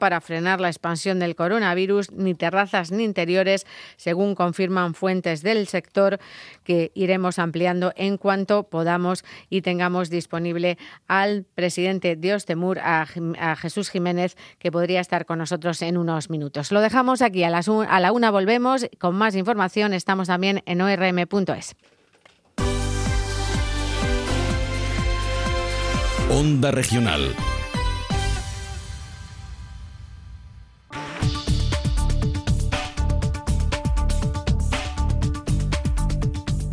para frenar la expansión del coronavirus, ni terrazas ni interiores, según confirman fuentes del sector que iremos ampliando en cuanto podamos y tengamos disponible al presidente de Ostemur, a, Jesús Jiménez, que podría estar con nosotros en unos minutos. Lo dejamos aquí, a, a la una volvemos con más información. Estamos también en orm.es. Onda Regional.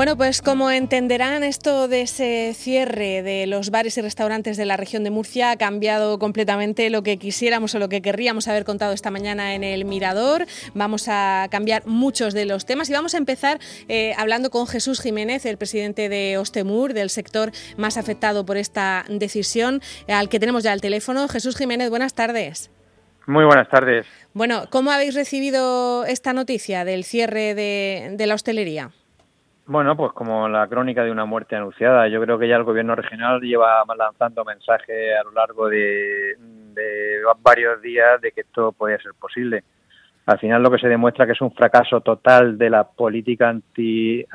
Bueno, pues como entenderán, esto de ese cierre de los bares y restaurantes de la región de Murcia ha cambiado completamente lo que quisiéramos o lo que querríamos haber contado esta mañana en el Mirador. Vamos a cambiar muchos de los temas y vamos a empezar eh, hablando con Jesús Jiménez, el presidente de Ostemur, del sector más afectado por esta decisión, al que tenemos ya el teléfono. Jesús Jiménez, buenas tardes. Muy buenas tardes. Bueno, ¿cómo habéis recibido esta noticia del cierre de la hostelería? Bueno, pues como la crónica de una muerte anunciada. Yo creo que ya el gobierno regional lleva lanzando mensajes a lo largo de, varios días de que esto podía ser posible. Al final lo que se demuestra que es un fracaso total de la política anti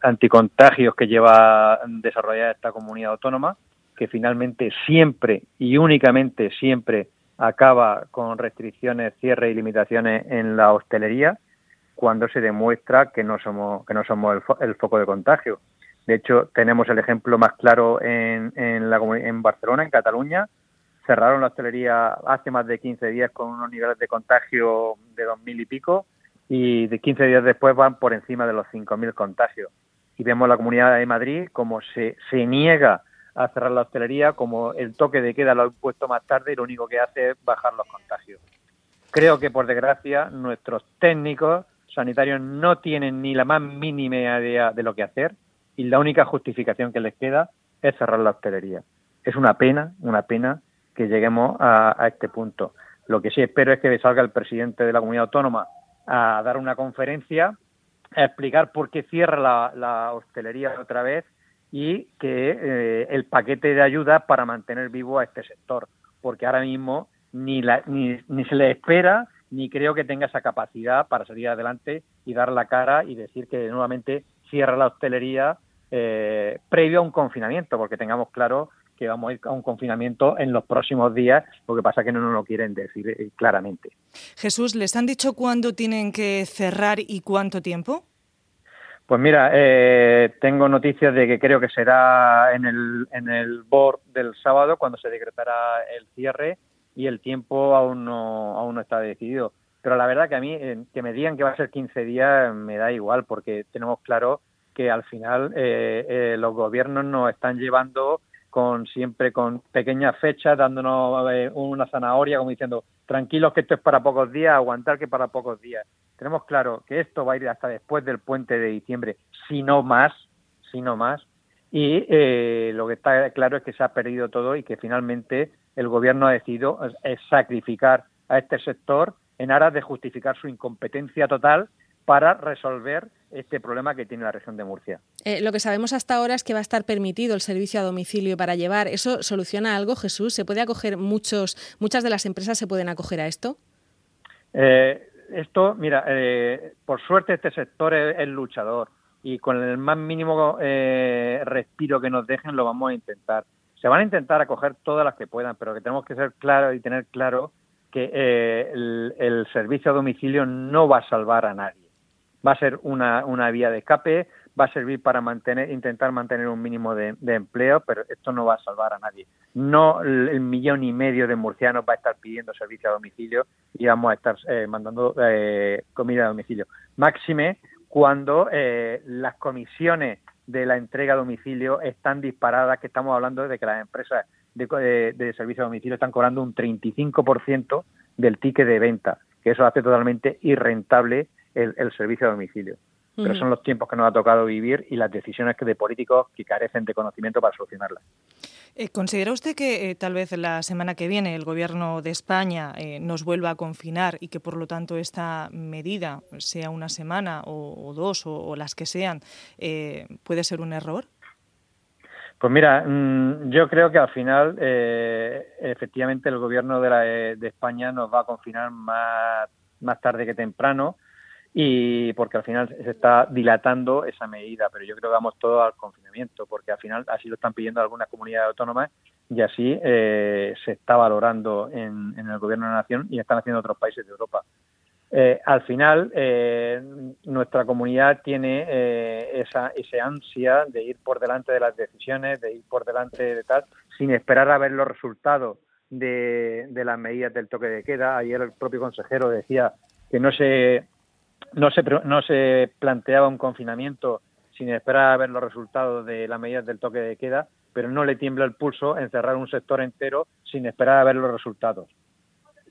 anticontagios que lleva desarrollada esta comunidad autónoma, que finalmente siempre y únicamente siempre acaba con restricciones, cierre y limitaciones en la hostelería cuando se demuestra que no somos que no somos el, foco de contagio. De hecho, tenemos el ejemplo más claro en, en, la, en Barcelona, en Cataluña. Cerraron la hostelería hace más de 15 días con unos niveles de contagio de 2.000 y pico y de 15 días después van por encima de los 5.000 contagios. Y vemos la Comunidad de Madrid como se, se niega a cerrar la hostelería, como el toque de queda lo ha puesto más tarde y lo único que hace es bajar los contagios. Creo que, por desgracia, nuestros técnicos sanitarios no tienen ni la más mínima idea de lo que hacer y la única justificación que les queda es cerrar la hostelería. Es una pena, una pena que lleguemos a, este punto. Lo que sí espero es que salga el presidente de la comunidad autónoma a dar una conferencia, a explicar por qué cierra la, hostelería otra vez y que eh, el paquete de ayuda para mantener vivo a este sector, porque ahora mismo ni, la, ni, ni se le espera ni creo que tenga esa capacidad para salir adelante y dar la cara y decir que nuevamente cierra la hostelería eh, previo a un confinamiento, porque tengamos claro que vamos a ir a un confinamiento en los próximos días, lo que pasa es que no nos lo quieren decir eh, claramente. Jesús, ¿les han dicho cuándo tienen que cerrar y cuánto tiempo? Pues mira, eh, tengo noticias de que creo que será en el, en el board del sábado cuando se decretará el cierre y el tiempo aún no, aún no está decidido. Pero la verdad que a mí, eh, que me digan que va a ser 15 días, me da igual, porque tenemos claro que al final eh, eh, los gobiernos nos están llevando con siempre con pequeñas fechas, dándonos una zanahoria, como diciendo, tranquilos que esto es para pocos días, aguantar que para pocos días. Tenemos claro que esto va a ir hasta después del puente de diciembre, si no más, si no más. Y lo que está claro es que se ha perdido todo y que finalmente el gobierno ha decidido sacrificar a este sector en aras de justificar su incompetencia total para resolver este problema que tiene la región de Murcia. Eh, lo que sabemos hasta ahora es que va a estar permitido el servicio a domicilio para llevar. ¿Eso soluciona algo, Jesús? ¿Se puede acoger muchos, muchas de las empresas se pueden acoger a esto? Eh, esto, mira, eh, por suerte este sector es, luchador y con el más mínimo respiro que nos dejen lo vamos a intentar se van a intentar acoger todas las que puedan, pero que tenemos que ser claros y tener claro que eh, el, servicio a domicilio no va a salvar a nadie. va a ser una, una vía de escape, va a servir para mantener, intentar mantener un mínimo de, empleo, pero esto no va a salvar a nadie. No el millón y medio de murcianos va a estar pidiendo servicio a domicilio y vamos a estar eh, mandando eh, comida a domicilio. Máxime cuando eh, las comisiones de la entrega a domicilio están disparadas, que estamos hablando de que las empresas de, de servicio a domicilio están cobrando un 35% del ticket de venta, que eso hace totalmente irrentable el, el servicio a domicilio pero son los tiempos que nos ha tocado vivir y las decisiones que de políticos que carecen de conocimiento para solucionarlas. Eh, ¿Considera usted que eh, tal vez la semana que viene el Gobierno de España eh, nos vuelva a confinar y que por lo tanto esta medida, sea una semana o, dos o, las que sean, puede ser un error? Pues mira, mm, yo creo que al final efectivamente el Gobierno de, de España nos va a confinar más, más tarde que temprano y porque al final se está dilatando esa medida, pero yo creo que vamos todos al confinamiento, porque al final así lo están pidiendo algunas comunidades autónomas y así eh, se está valorando en, el gobierno de la nación y están haciendo otros países de Europa. Eh, al final, eh, nuestra comunidad tiene esa, ese ansia de ir por delante de las decisiones, de ir por delante de tal, sin esperar a ver los resultados de, de las medidas del toque de queda. Ayer el propio consejero decía que no se no se, no se planteaba un confinamiento sin esperar a ver los resultados de las medidas del toque de queda, pero no le tiembla el pulso encerrar un sector entero sin esperar a ver los resultados.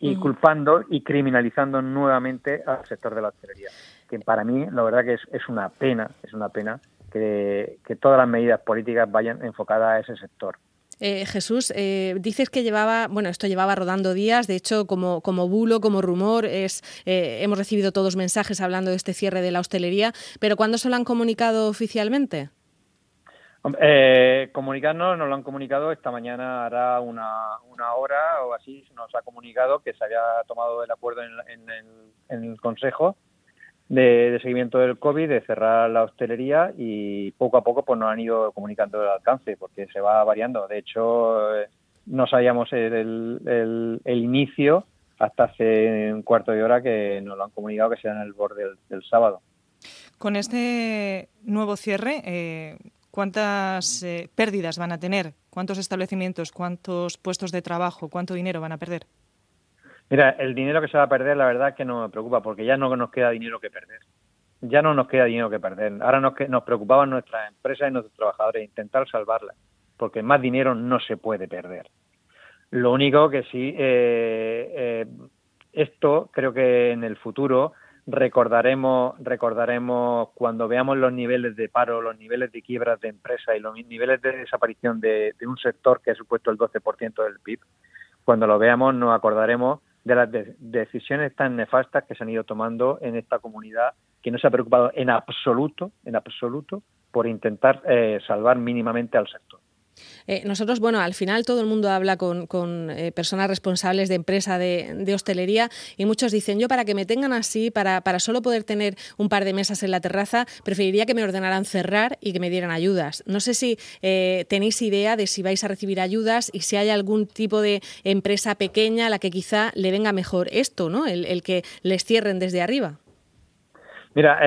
Y culpando y criminalizando nuevamente al sector de la hostelería. Que para mí, la verdad que es, es una pena, es una pena que, que todas las medidas políticas vayan enfocadas a ese sector. Eh, Jesús, eh, dices que llevaba, bueno, esto llevaba rodando días, de hecho, como, como bulo, como rumor, es, eh, hemos recibido todos mensajes hablando de este cierre de la hostelería, pero ¿cuándo se lo han comunicado oficialmente? comunicarnos, nos lo han comunicado esta mañana, hará una, una, hora o así, nos ha comunicado que se había tomado el acuerdo en el Consejo de, seguimiento del COVID, de cerrar la hostelería y poco a poco pues nos han ido comunicando el alcance porque se va variando. De hecho, eh, no sabíamos el, el, inicio hasta hace un cuarto de hora que nos lo han comunicado que sea en el borde del, sábado. Con este nuevo cierre, eh, ¿cuántas eh, pérdidas van a tener? ¿Cuántos establecimientos, cuántos puestos de trabajo, cuánto dinero van a perder? Mira, el dinero que se va a perder, la verdad que no me preocupa, porque ya no nos queda dinero que perder. Ya no nos queda dinero que perder. Ahora nos, nos preocupaban nuestras empresas y nuestros trabajadores, intentar salvarlas, porque más dinero no se puede perder. Lo único que sí, eh, eh, esto creo que en el futuro recordaremos, recordaremos cuando veamos los niveles de paro, los niveles de quiebras de empresas y los niveles de desaparición de, de un sector que ha supuesto el 12% del PIB. Cuando lo veamos nos acordaremos de las decisiones tan nefastas que se han ido tomando en esta comunidad, que no se ha preocupado en absoluto, en absoluto, por intentar eh, salvar mínimamente al sector. Eh, nosotros, bueno, al final todo el mundo habla con, eh, personas responsables de empresa de, hostelería y muchos dicen, yo para que me tengan así, para, para solo poder tener un par de mesas en la terraza, preferiría que me ordenaran cerrar y que me dieran ayudas. No sé si eh, tenéis idea de si vais a recibir ayudas y si hay algún tipo de empresa pequeña a la que quizá le venga mejor esto, ¿no? El que les cierren desde arriba. Mira,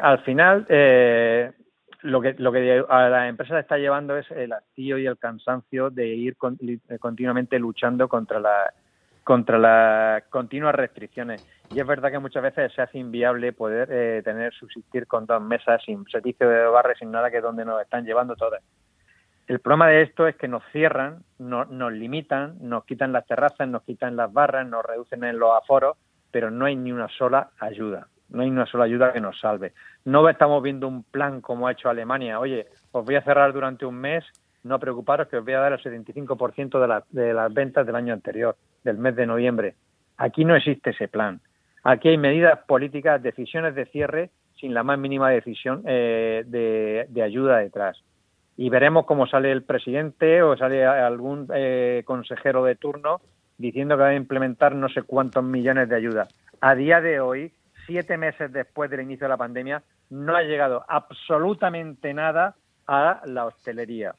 al final lo que, lo que a la empresa está llevando es el hastío y el cansancio de ir eh, continuamente luchando contra la contra las continuas restricciones. Y es verdad que muchas veces se hace inviable poder eh, tener, subsistir con dos mesas, sin servicio de barres, sin nada, que es donde nos están llevando todas. El problema de esto es que nos cierran, nos limitan, nos quitan las terrazas, nos quitan las barras, nos reducen en los aforos, pero no hay ni una sola ayuda no hay una sola ayuda que nos salve. No estamos viendo un plan como ha hecho Alemania. Oye, os voy a cerrar durante un mes, no preocuparos que os voy a dar el 75% de, de las ventas del año anterior, del mes de noviembre. Aquí no existe ese plan. Aquí hay medidas políticas, decisiones de cierre sin la más mínima decisión eh, de, ayuda detrás. Y veremos cómo sale el presidente o sale algún eh, consejero de turno diciendo que va a implementar no sé cuántos millones de ayuda. A día de hoy, siete meses después del inicio de la pandemia, no ha llegado absolutamente nada a la hostelería.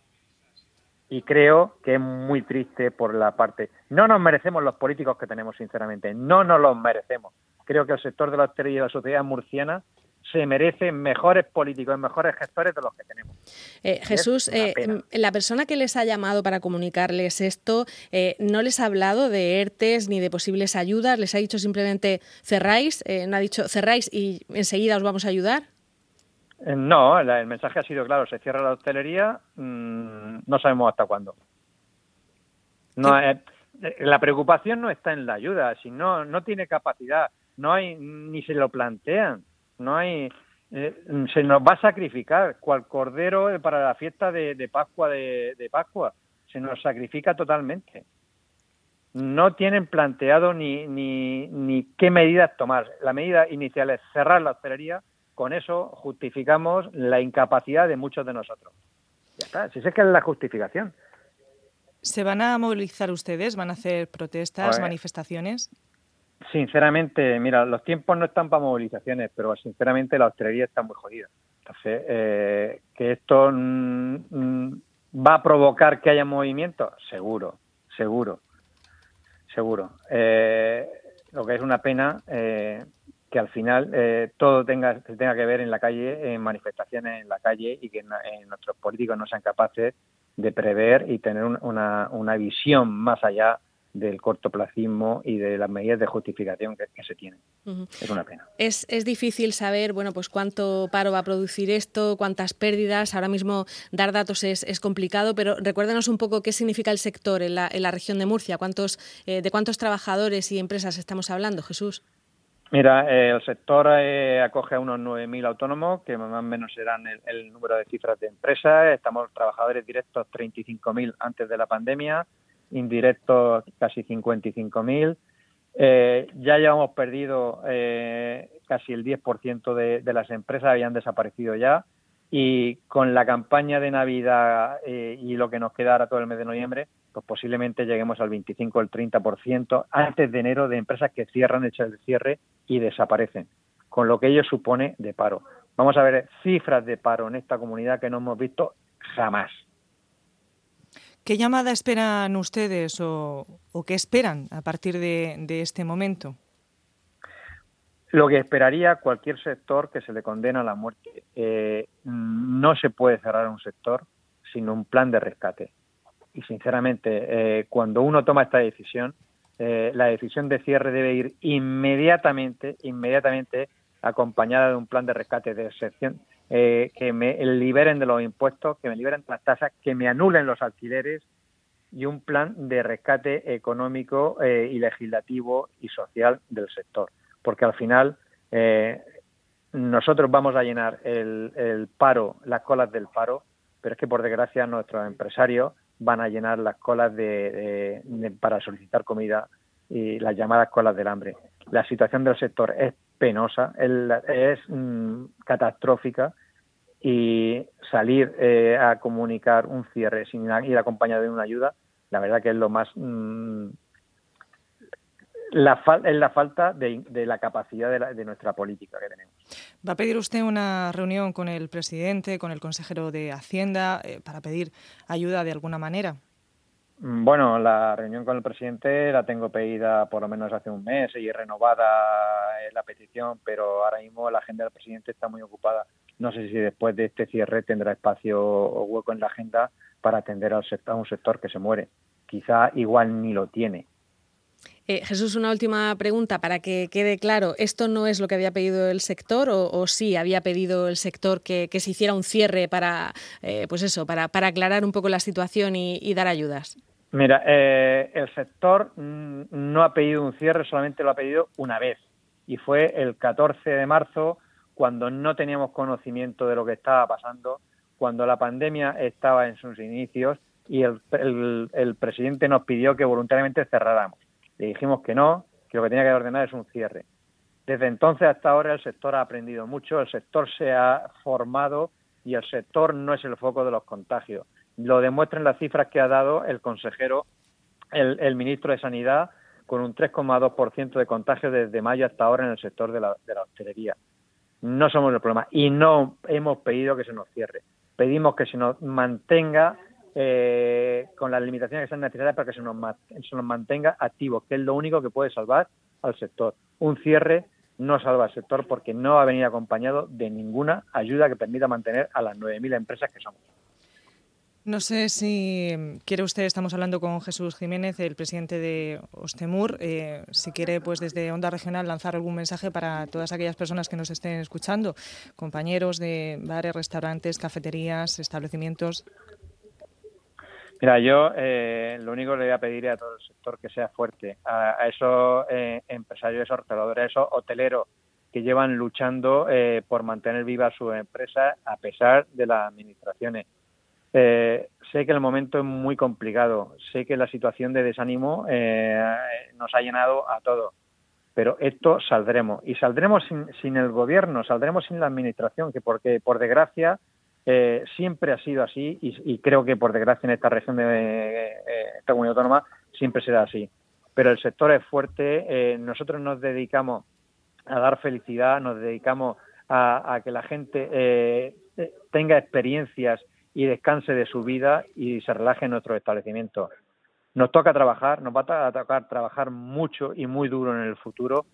Y creo que es muy triste por la parte. No nos merecemos los políticos que tenemos, sinceramente. No nos los merecemos. Creo que el sector de la hostelería y la sociedad murciana se merece mejores políticos, mejores gestores de los que tenemos. Eh, Jesús, eh, la persona que les ha llamado para comunicarles esto, eh, ¿no les ha hablado de ERTES ni de posibles ayudas? ¿Les ha dicho simplemente cerráis? ¿No ha dicho cerráis y enseguida os vamos a ayudar? No, el mensaje ha sido claro, se cierra la hostelería, mm, no sabemos hasta cuándo. No, la preocupación no está en la ayuda, si no, no tiene capacidad, no hay, ni se lo plantean no hay eh, se nos va a sacrificar cual cordero para la fiesta de, Pascua de, Pascua. Se nos sacrifica totalmente. No tienen planteado ni, ni, ni qué medidas tomar. La medida inicial es cerrar la hostelería. Con eso justificamos la incapacidad de muchos de nosotros. Ya está. Si es que es la justificación. ¿Se van a movilizar ustedes? ¿Van a hacer protestas, manifestaciones? Sinceramente, mira, los tiempos no están para movilizaciones, pero sinceramente la hostelería está muy jodida. Entonces, eh, que esto mm, mm, va a provocar que haya movimiento, seguro, seguro, seguro. Eh, lo que es una pena eh, que al final todo tenga, tenga que ver en la calle, en manifestaciones en la calle y que nuestros políticos no sean capaces de prever y tener una, una visión más allá del cortoplacismo y de las medidas de justificación que, se tienen. Es una pena. Es, es, difícil saber, bueno, pues cuánto paro va a producir esto, cuántas pérdidas. Ahora mismo dar datos es, es complicado, pero recuérdenos un poco qué significa el sector en la, en la región de Murcia. ¿Cuántos, eh, ¿De cuántos trabajadores y empresas estamos hablando, Jesús? Mira, eh, el sector eh, acoge a unos 9.000 autónomos, que más o menos serán el, el número de cifras de empresas. Estamos trabajadores directos 35.000 antes de la pandemia indirectos casi 55.000. Eh, ya llevamos perdido eh, casi el 10% de, de las empresas, habían desaparecido ya. Y con la campaña de Navidad eh, y lo que nos queda ahora todo el mes de noviembre, pues posiblemente lleguemos al 25 o el 30% antes de enero de empresas que cierran, echan el cierre y desaparecen, con lo que ello supone de paro. Vamos a ver cifras de paro en esta comunidad que no hemos visto jamás. ¿Qué llamada esperan ustedes o, qué esperan a partir de, este momento? Lo que esperaría cualquier sector que se le condena a la muerte. Eh, no se puede cerrar un sector sin un plan de rescate. Y sinceramente, eh, cuando uno toma esta decisión, eh, la decisión de cierre debe ir inmediatamente, inmediatamente acompañada de un plan de rescate de excepción eh, que me liberen de los impuestos, que me liberen de las tasas, que me anulen los alquileres y un plan de rescate económico eh, y legislativo y social del sector. Porque al final eh, nosotros vamos a llenar el, paro, las colas del paro, pero es que por desgracia nuestros empresarios van a llenar las colas de, para solicitar comida y las llamadas colas del hambre. La situación del sector es penosa, es mm, catastrófica y salir eh, a comunicar un cierre sin ir acompañado de una ayuda, la verdad que es lo más... Mm, la es la falta de, la capacidad de, nuestra política que tenemos. ¿Va a pedir usted una reunión con el presidente, con el consejero de Hacienda, eh, para pedir ayuda de alguna manera? Bueno, la reunión con el presidente la tengo pedida por lo menos hace un mes y renovada la petición, pero ahora mismo la agenda del presidente está muy ocupada. No sé si después de este cierre tendrá espacio o hueco en la agenda para atender a un sector que se muere. Quizá igual ni lo tiene. Eh, Jesús, una última pregunta para que quede claro. ¿Esto no es lo que había pedido el sector o, sí había pedido el sector que, se hiciera un cierre para, eh, pues eso, para, para, aclarar un poco la situación y, dar ayudas? Mira, eh, el sector mm, no ha pedido un cierre, solamente lo ha pedido una vez y fue el 14 de marzo cuando no teníamos conocimiento de lo que estaba pasando, cuando la pandemia estaba en sus inicios y el, el presidente nos pidió que voluntariamente cerráramos. Le dijimos que no, que lo que tenía que ordenar es un cierre. Desde entonces hasta ahora el sector ha aprendido mucho, el sector se ha formado y el sector no es el foco de los contagios. Lo demuestran las cifras que ha dado el consejero, el, ministro de Sanidad, con un 3,2% de contagios desde mayo hasta ahora en el sector de la, de la hostelería. No somos el problema y no hemos pedido que se nos cierre. Pedimos que se nos mantenga eh, con las limitaciones que sean necesarias para que se nos, se nos mantenga activos, que es lo único que puede salvar al sector. Un cierre no salva al sector porque no va a venir acompañado de ninguna ayuda que permita mantener a las 9.000 empresas que somos. No sé si quiere usted, estamos hablando con Jesús Jiménez, el presidente de Ostemur, eh, si quiere pues desde Onda Regional lanzar algún mensaje para todas aquellas personas que nos estén escuchando, compañeros de bares, restaurantes, cafeterías, establecimientos. Mira, yo eh, lo único que le voy a pedir a todo el sector que sea fuerte, a, esos eh, empresarios, esos restauradores, a esos hoteleros que llevan luchando por mantener viva su empresa a pesar de las administraciones. Eh, sé que el momento es muy complicado, sé que la situación de desánimo eh, nos ha llenado a todos, pero esto saldremos. Y saldremos sin, el gobierno, saldremos sin la administración, que porque por desgracia eh, siempre ha sido así y, creo que por desgracia en esta región de esta comunidad autónoma siempre será así. Pero el sector es fuerte, nosotros nos dedicamos a dar felicidad, nos dedicamos a que la gente tenga experiencias y descanse de su vida y se relaje en nuestros establecimientos. Nos toca trabajar, nos va a tocar trabajar mucho y muy duro en el futuro,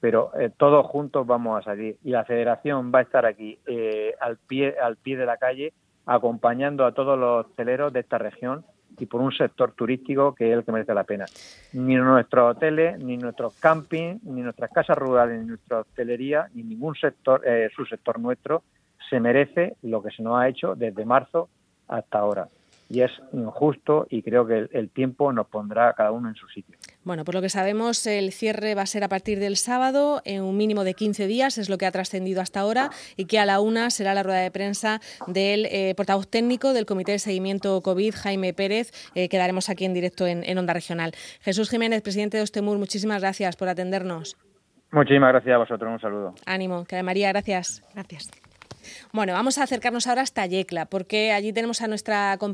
pero eh, todos juntos vamos a salir y la Federación va a estar aquí eh, al pie al pie de la calle acompañando a todos los hosteleros de esta región y por un sector turístico que es el que merece la pena. Ni nuestros hoteles, ni nuestros campings, ni nuestras casas rurales, ni nuestra hostelería, ni ningún sector, eh, subsector nuestro se merece lo que se nos ha hecho desde marzo hasta ahora. Y es injusto y creo que el, tiempo nos pondrá cada uno en su sitio. Bueno, por lo que sabemos, el cierre va a ser a partir del sábado, en un mínimo de 15 días, es lo que ha trascendido hasta ahora, y que a la una será la rueda de prensa del eh, portavoz técnico del Comité de Seguimiento COVID, Jaime Pérez, eh, que daremos aquí en directo en, en Onda Regional. Jesús Jiménez, presidente de Ostemur, muchísimas gracias por atendernos. Muchísimas gracias a vosotros, un saludo. Ánimo, que María, gracias. Gracias. Bueno, vamos a acercarnos ahora hasta Yecla, porque allí tenemos a nuestra compañera